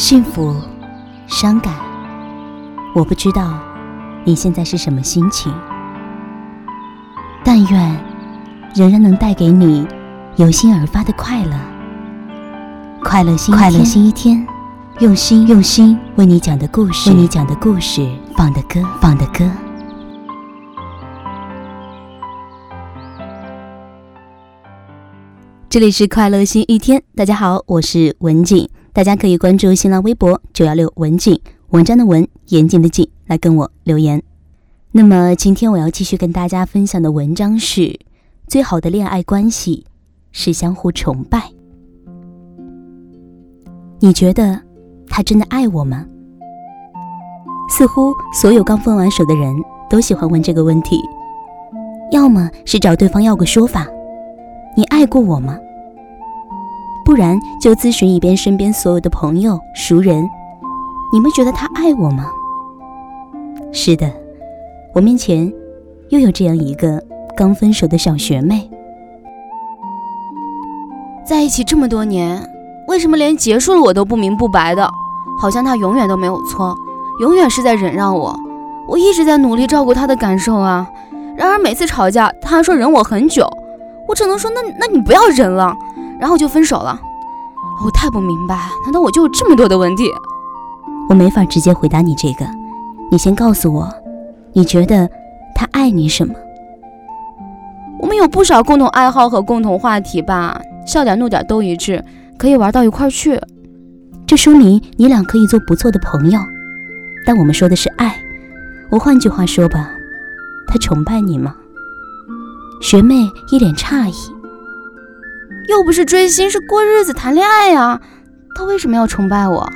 幸福、伤感，我不知道你现在是什么心情。但愿仍然能带给你由心而发的快乐。快乐心，快乐心一天，用心用心为你讲的故事，为你讲的故事，放的歌，放的歌。这里是快乐新一天，大家好，我是文景，大家可以关注新浪微博九幺六文景，文章的文，严谨的谨，来跟我留言。那么今天我要继续跟大家分享的文章是：最好的恋爱关系是相互崇拜。你觉得他真的爱我吗？似乎所有刚分完手的人都喜欢问这个问题，要么是找对方要个说法。你爱过我吗？不然就咨询一遍身边所有的朋友、熟人，你们觉得他爱我吗？是的，我面前又有这样一个刚分手的小学妹。在一起这么多年，为什么连结束了我都不明不白的？好像他永远都没有错，永远是在忍让我。我一直在努力照顾他的感受啊，然而每次吵架，他还说忍我很久。我只能说，那那你不要忍了，然后就分手了。我太不明白，难道我就有这么多的问题？我没法直接回答你这个，你先告诉我，你觉得他爱你什么？我们有不少共同爱好和共同话题吧，笑点怒点都一致，可以玩到一块去。这说明你俩可以做不错的朋友。但我们说的是爱，我换句话说吧，他崇拜你吗？学妹一脸诧异，又不是追星，是过日子、谈恋爱呀。他为什么要崇拜我？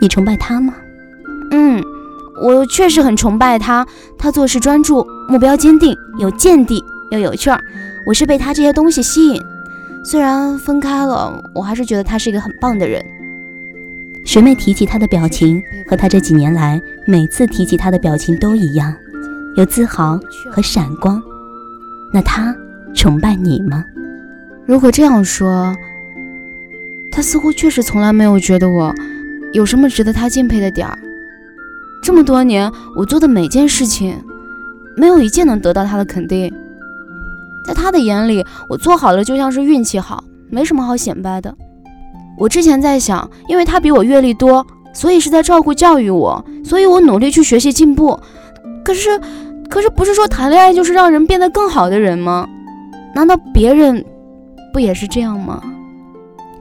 你崇拜他吗？嗯，我确实很崇拜他。他做事专注，目标坚定，有见地又有趣儿。我是被他这些东西吸引。虽然分开了，我还是觉得他是一个很棒的人。学妹提起他的表情，和他这几年来每次提起他的表情都一样，有自豪和闪光。那他崇拜你吗？如果这样说，他似乎确实从来没有觉得我有什么值得他敬佩的点儿。这么多年，我做的每件事情，没有一件能得到他的肯定。在他的眼里，我做好了就像是运气好，没什么好显摆的。我之前在想，因为他比我阅历多，所以是在照顾教育我，所以我努力去学习进步。可是。可是不是说谈恋爱就是让人变得更好的人吗？难道别人不也是这样吗？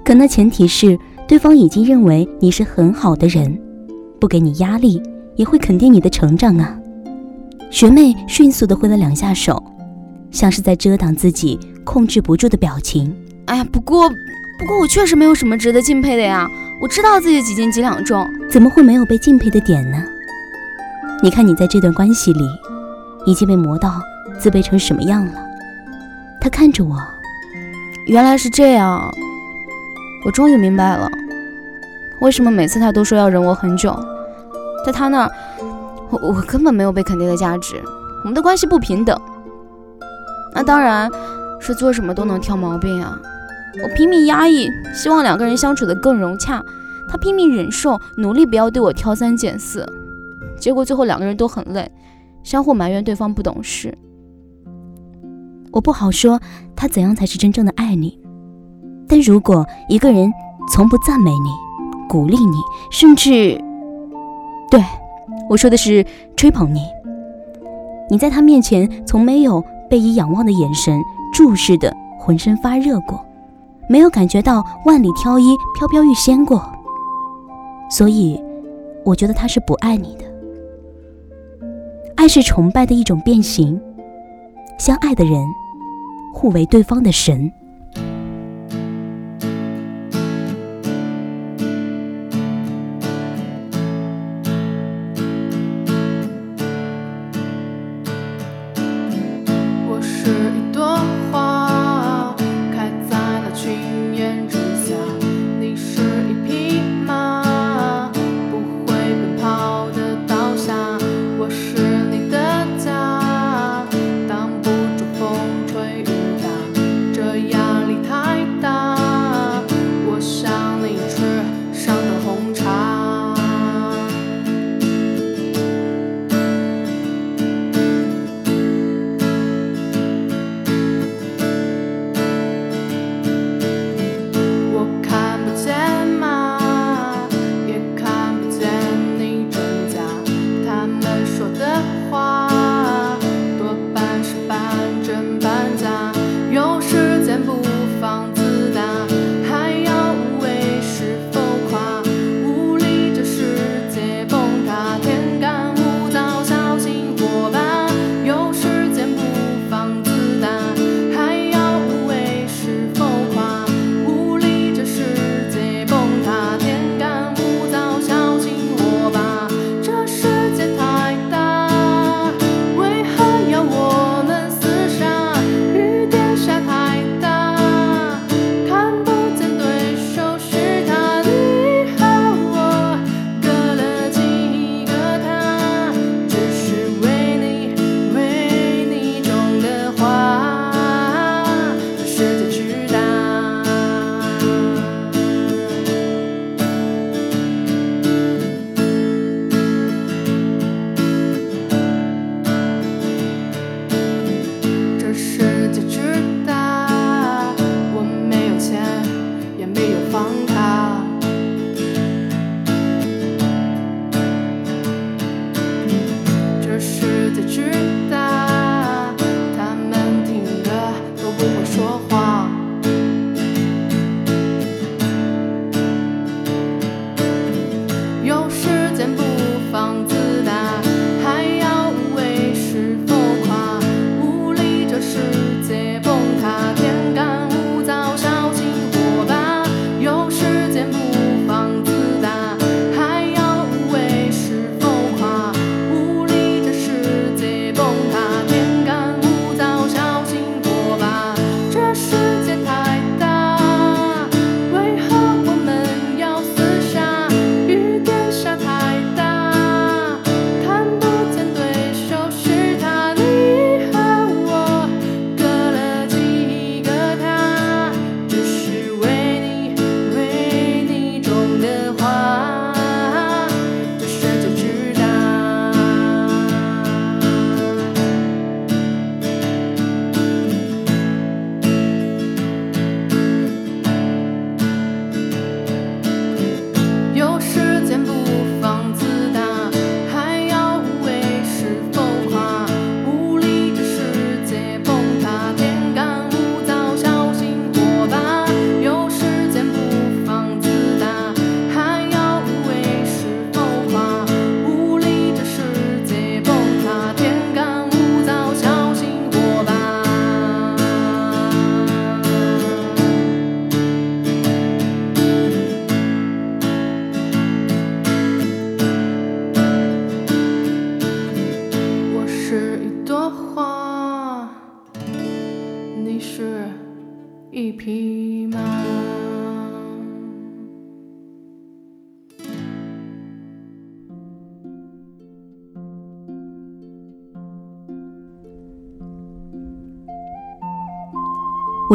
可那前提是对方已经认为你是很好的人，不给你压力，也会肯定你的成长啊。学妹迅速的挥了两下手，像是在遮挡自己控制不住的表情。哎呀，不过不过我确实没有什么值得敬佩的呀。我知道自己几斤几两重，怎么会没有被敬佩的点呢？你看你在这段关系里。已经被磨到自卑成什么样了？他看着我，原来是这样。我终于明白了，为什么每次他都说要忍我很久。在他那儿，我我根本没有被肯定的价值，我们的关系不平等。那当然是做什么都能挑毛病啊！我拼命压抑，希望两个人相处的更融洽；他拼命忍受，努力不要对我挑三拣四。结果最后两个人都很累。相互埋怨对方不懂事，我不好说他怎样才是真正的爱你。但如果一个人从不赞美你、鼓励你，甚至对我说的是吹捧你，你在他面前从没有被以仰望的眼神注视的浑身发热过，没有感觉到万里挑一、飘飘欲仙过，所以我觉得他是不爱你的。爱是崇拜的一种变形，相爱的人互为对方的神。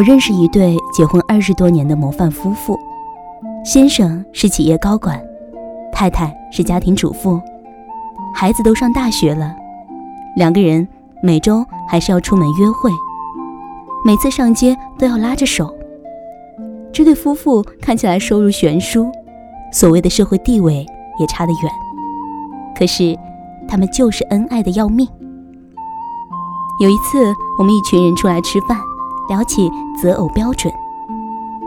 我认识一对结婚二十多年的模范夫妇，先生是企业高管，太太是家庭主妇，孩子都上大学了，两个人每周还是要出门约会，每次上街都要拉着手。这对夫妇看起来收入悬殊，所谓的社会地位也差得远，可是他们就是恩爱的要命。有一次，我们一群人出来吃饭。聊起择偶标准，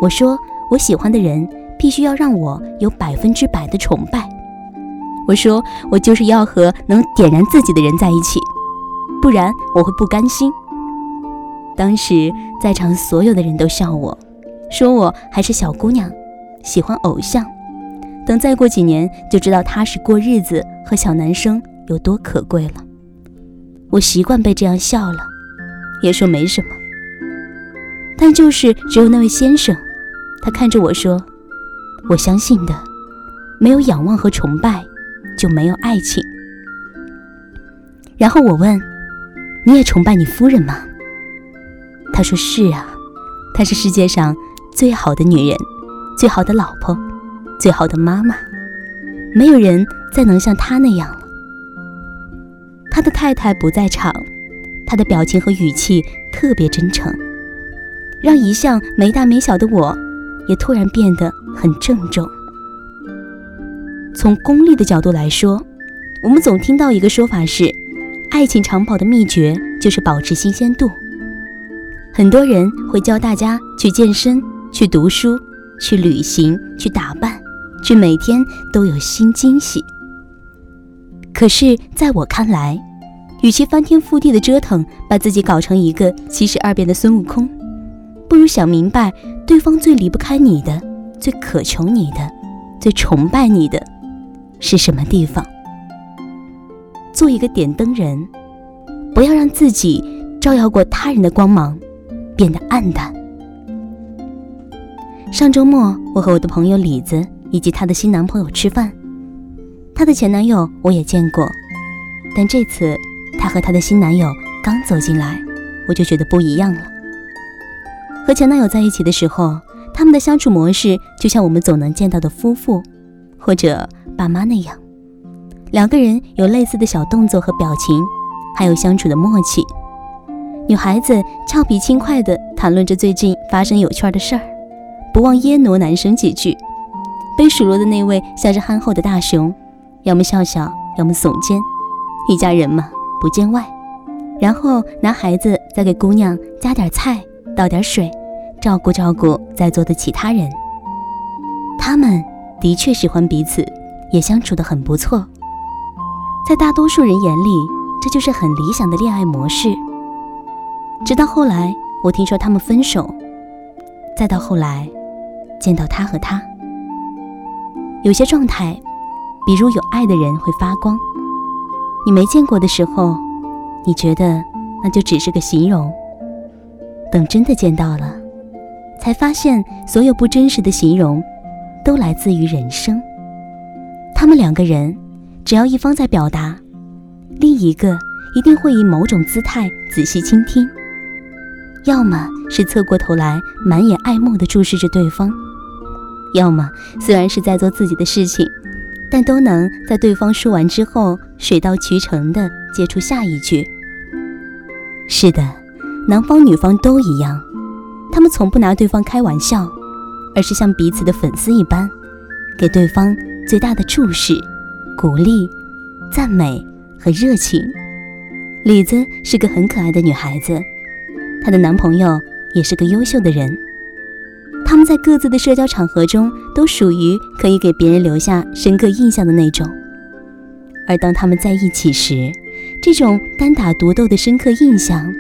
我说我喜欢的人必须要让我有百分之百的崇拜。我说我就是要和能点燃自己的人在一起，不然我会不甘心。当时在场所有的人都笑我，说我还是小姑娘，喜欢偶像。等再过几年就知道踏实过日子和小男生有多可贵了。我习惯被这样笑了，也说没什么。但就是只有那位先生，他看着我说：“我相信的，没有仰望和崇拜，就没有爱情。”然后我问：“你也崇拜你夫人吗？”他说：“是啊，她是世界上最好的女人，最好的老婆，最好的妈妈，没有人再能像她那样了。”他的太太不在场，他的表情和语气特别真诚。让一向没大没小的我，也突然变得很郑重。从功利的角度来说，我们总听到一个说法是，爱情长跑的秘诀就是保持新鲜度。很多人会教大家去健身、去读书、去旅行、去打扮，去每天都有新惊喜。可是，在我看来，与其翻天覆地的折腾，把自己搞成一个七十二变的孙悟空，不如想明白对方最离不开你的、最渴求你的、最崇拜你的是什么地方。做一个点灯人，不要让自己照耀过他人的光芒变得暗淡。上周末，我和我的朋友李子以及她的新男朋友吃饭，她的前男友我也见过，但这次她和她的新男友刚走进来，我就觉得不一样了。和前男友在一起的时候，他们的相处模式就像我们总能见到的夫妇或者爸妈那样，两个人有类似的小动作和表情，还有相处的默契。女孩子俏皮轻快地谈论着最近发生有趣的事儿，不忘噎挪男生几句。被数落的那位像是憨厚的大熊，要么笑笑，要么耸肩。一家人嘛，不见外。然后男孩子再给姑娘加点菜，倒点水，照顾照顾在座的其他人。他们的确喜欢彼此，也相处得很不错。在大多数人眼里，这就是很理想的恋爱模式。直到后来，我听说他们分手，再到后来，见到他和他，有些状态，比如有爱的人会发光，你没见过的时候，你觉得那就只是个形容。等真的见到了，才发现所有不真实的形容，都来自于人生。他们两个人，只要一方在表达，另一个一定会以某种姿态仔细倾听。要么是侧过头来满眼爱慕地注视着对方，要么虽然是在做自己的事情，但都能在对方说完之后水到渠成地接出下一句。是的，男方女方都一样，他们从不拿对方开玩笑，而是像彼此的粉丝一般，给对方最大的注视、鼓励、赞美和热情。李子是个很可爱的女孩子。她的男朋友也是个优秀的人，他们在各自的社交场合中都属于可以给别人留下深刻印象的那种。而当他们在一起时，这种单打独斗的深刻印象，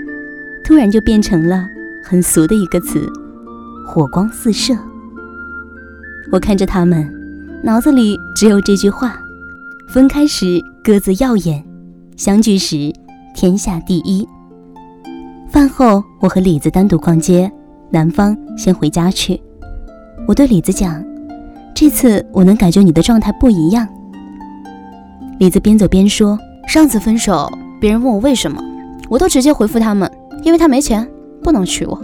突然就变成了很俗的一个词——火光四射。我看着他们，脑子里只有这句话：分开时各自耀眼，相聚时天下第一。饭后，我和李子单独逛街，男方先回家去。我对李子讲：“这次我能感觉你的状态不一样。”李子边走边说：“上次分手，别人问我为什么，我都直接回复他们，因为他没钱，不能娶我。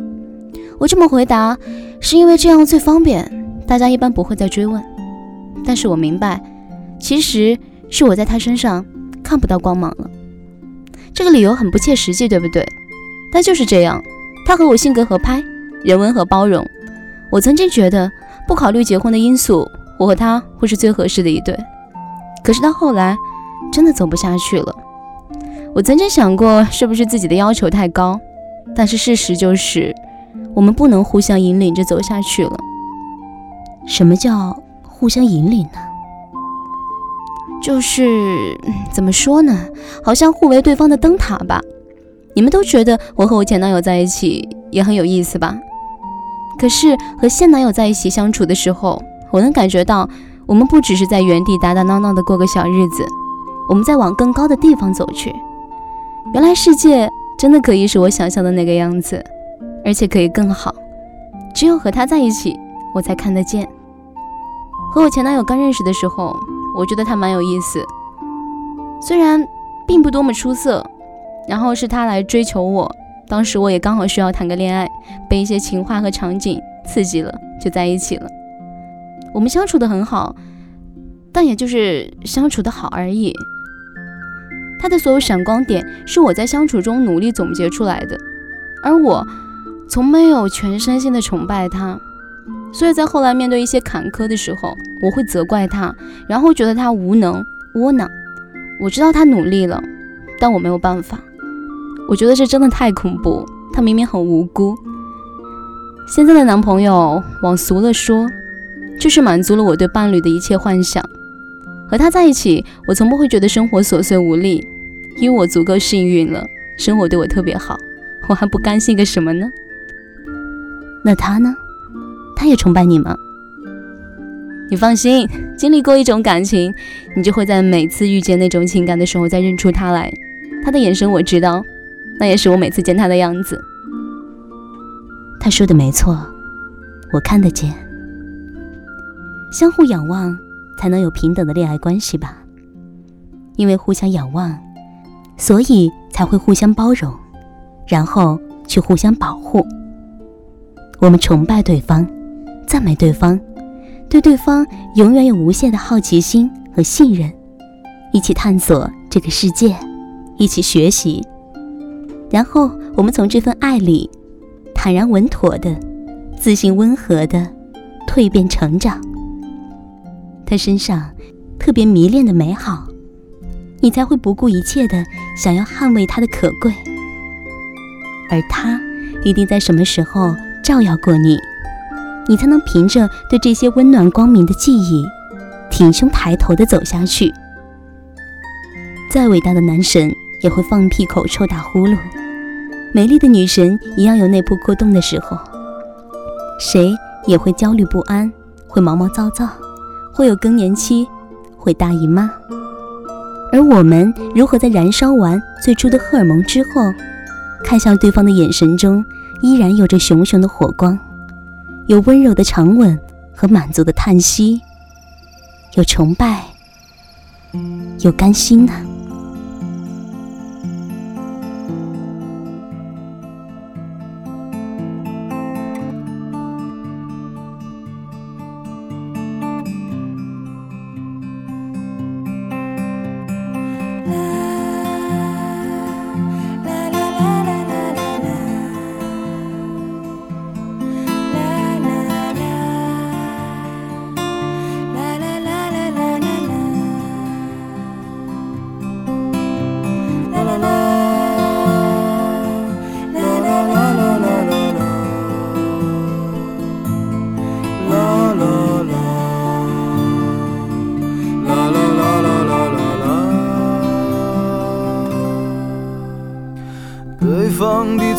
我这么回答，是因为这样最方便，大家一般不会再追问。但是我明白，其实是我在他身上看不到光芒了。这个理由很不切实际，对不对？”但就是这样，他和我性格合拍，人温和包容。我曾经觉得，不考虑结婚的因素，我和他会是最合适的一对。可是到后来，真的走不下去了。我曾经想过，是不是自己的要求太高？但是事实就是，我们不能互相引领着走下去了。什么叫互相引领呢？就是怎么说呢？好像互为对方的灯塔吧。你们都觉得我和我前男友在一起也很有意思吧？可是和现男友在一起相处的时候，我能感觉到，我们不只是在原地打打闹闹的过个小日子，我们在往更高的地方走去。原来世界真的可以是我想象的那个样子，而且可以更好。只有和他在一起，我才看得见。和我前男友刚认识的时候，我觉得他蛮有意思，虽然并不多么出色。然后是他来追求我，当时我也刚好需要谈个恋爱，被一些情话和场景刺激了，就在一起了。我们相处的很好，但也就是相处的好而已。他的所有闪光点是我在相处中努力总结出来的，而我从没有全身心的崇拜他，所以在后来面对一些坎坷的时候，我会责怪他，然后觉得他无能窝囊。我知道他努力了，但我没有办法。我觉得这真的太恐怖。他明明很无辜。现在的男朋友，往俗了说，就是满足了我对伴侣的一切幻想。和他在一起，我从不会觉得生活琐碎无力，因为我足够幸运了，生活对我特别好。我还不甘心个什么呢？那他呢？他也崇拜你吗？你放心，经历过一种感情，你就会在每次遇见那种情感的时候再认出他来。他的眼神我知道。那也是我每次见他的样子。他说的没错，我看得见。相互仰望，才能有平等的恋爱关系吧？因为互相仰望，所以才会互相包容，然后去互相保护。我们崇拜对方，赞美对方，对对方永远有无限的好奇心和信任，一起探索这个世界，一起学习。然后我们从这份爱里，坦然稳妥的、自信温和的、蜕变成长。他身上特别迷恋的美好，你才会不顾一切的想要捍卫他的可贵。而他一定在什么时候照耀过你，你才能凭着对这些温暖光明的记忆，挺胸抬头的走下去。再伟大的男神也会放屁口臭打呼噜，美丽的女神一样有内部过动的时候。谁也会焦虑不安，会毛毛躁躁，会有更年期，会大姨妈。而我们如何在燃烧完最初的荷尔蒙之后，看向对方的眼神中依然有着熊熊的火光，有温柔的长吻和满足的叹息，有崇拜，有甘心呢？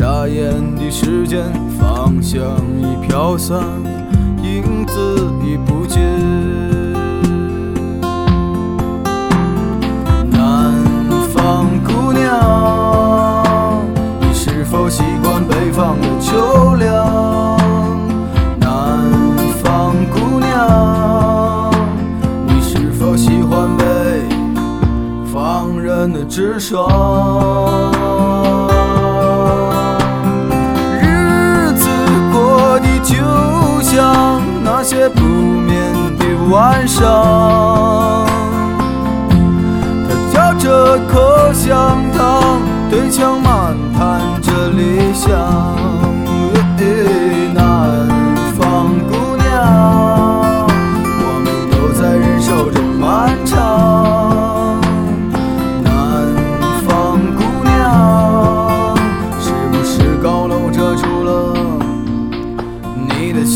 眨眼的时间，芳香已飘散，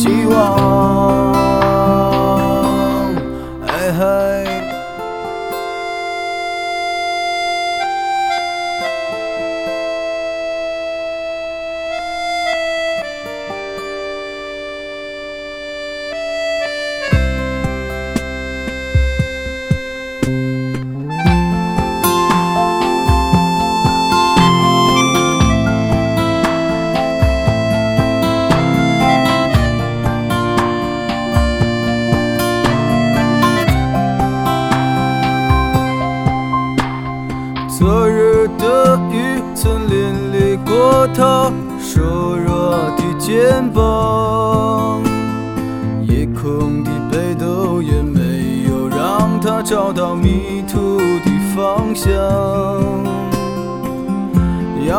希望？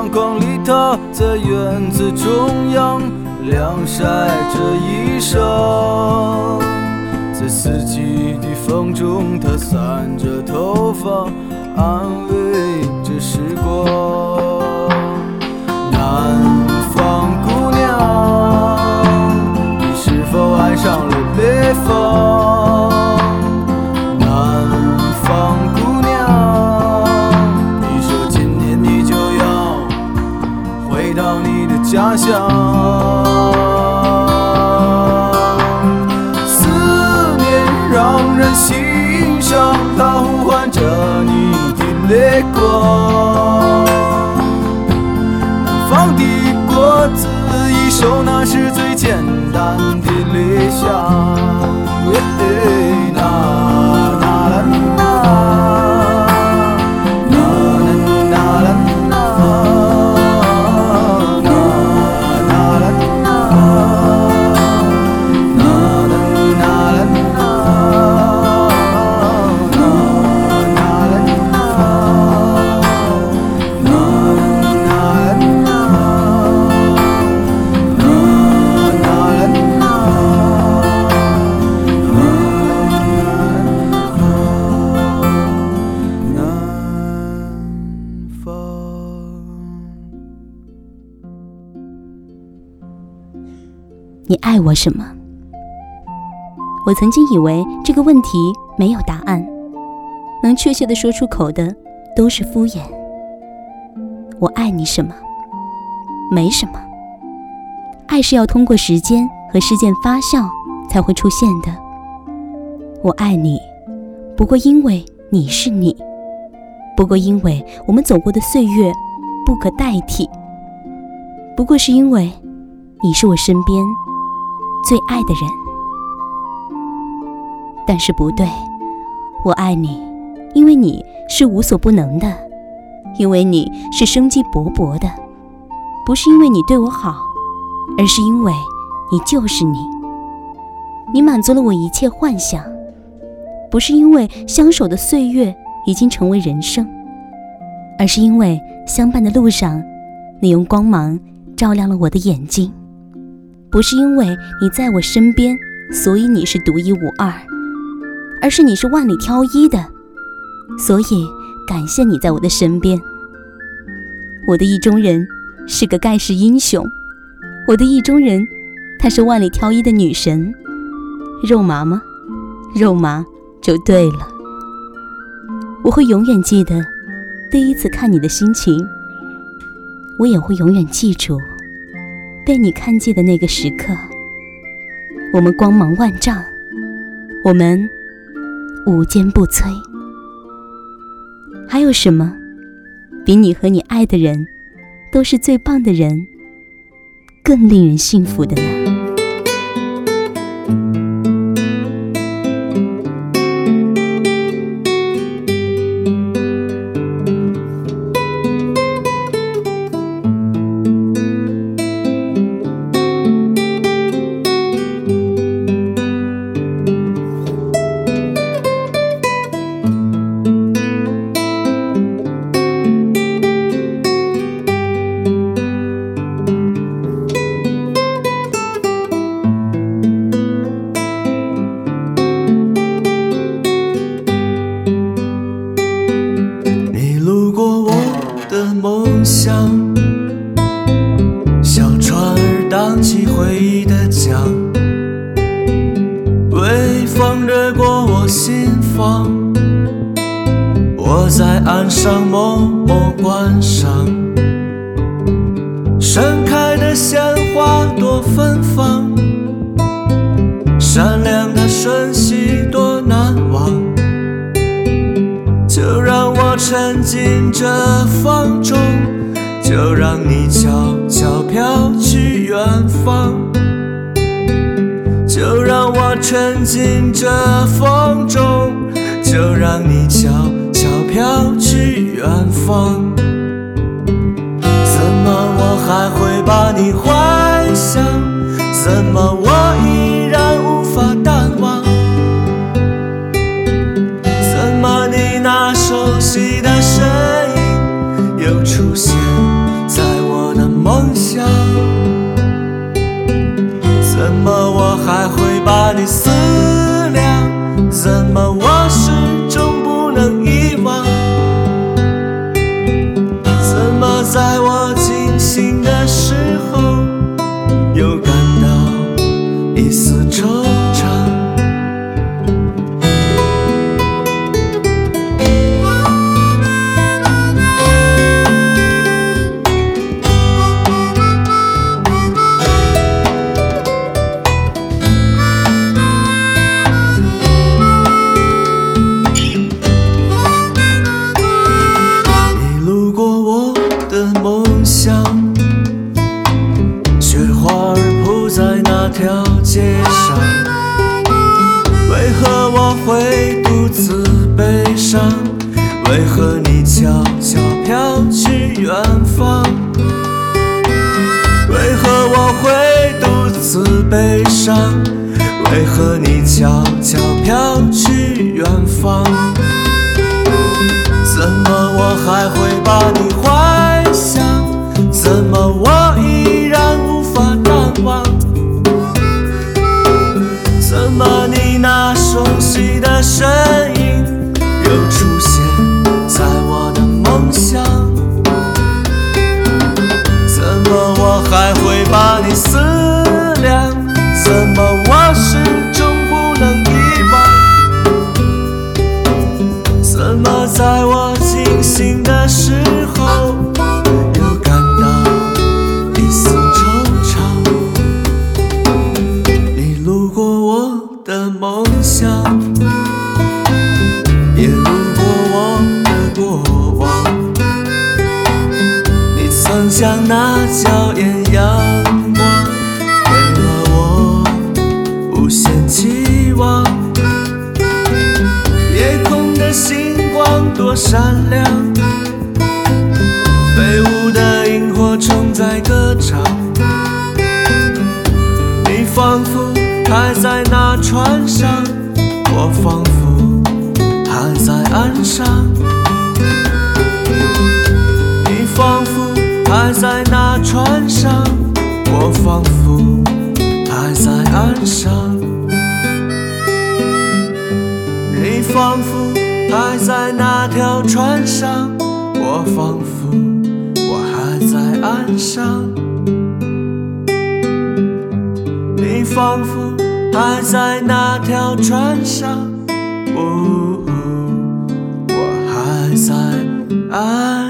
阳光里，她在院子中央晾晒着衣裳，在四季的风中，他散着头发，安慰着时光。南方姑娘，你是否爱上了北方，乡。思念让人心伤，它呼唤着你的泪光。南方的果子一熟，那是最简单的理想。我曾经以为这个问题没有答案，能确切的说出口的都是敷衍。我爱你什么？没什么。爱是要通过时间和事件发酵才会出现的。我爱你，不过因为你是你，不过因为我们走过的岁月不可代替，不过是因为你是我身边最爱的人。但是不对，我爱你，因为你是无所不能的，因为你是生机勃勃的，不是因为你对我好，而是因为你就是你。你满足了我一切幻想，不是因为相守的岁月已经成为人生，而是因为相伴的路上，你用光芒照亮了我的眼睛。不是因为你在我身边，所以你是独一无二，而是你是万里挑一的，所以感谢你在我的身边。我的意中人是个盖世英雄，我的意中人，她是万里挑一的女神。肉麻吗？肉麻就对了。我会永远记得第一次看你的心情，我也会永远记住被你看见的那个时刻。我们光芒万丈，我们无坚不摧。还有什么比你和你爱的人都是最棒的人，更令人幸福的呢？就让我沉浸这风中，就让你悄悄飘去远方。怎么我还会把你幻想？怎么我依的声音又出现仿佛还在那船上我仿佛还在岸上你仿佛还在那船上我仿佛还在岸上你仿佛还在那条船上我仿佛我还在岸上。仿佛还在那条船上。呜呜我还在爱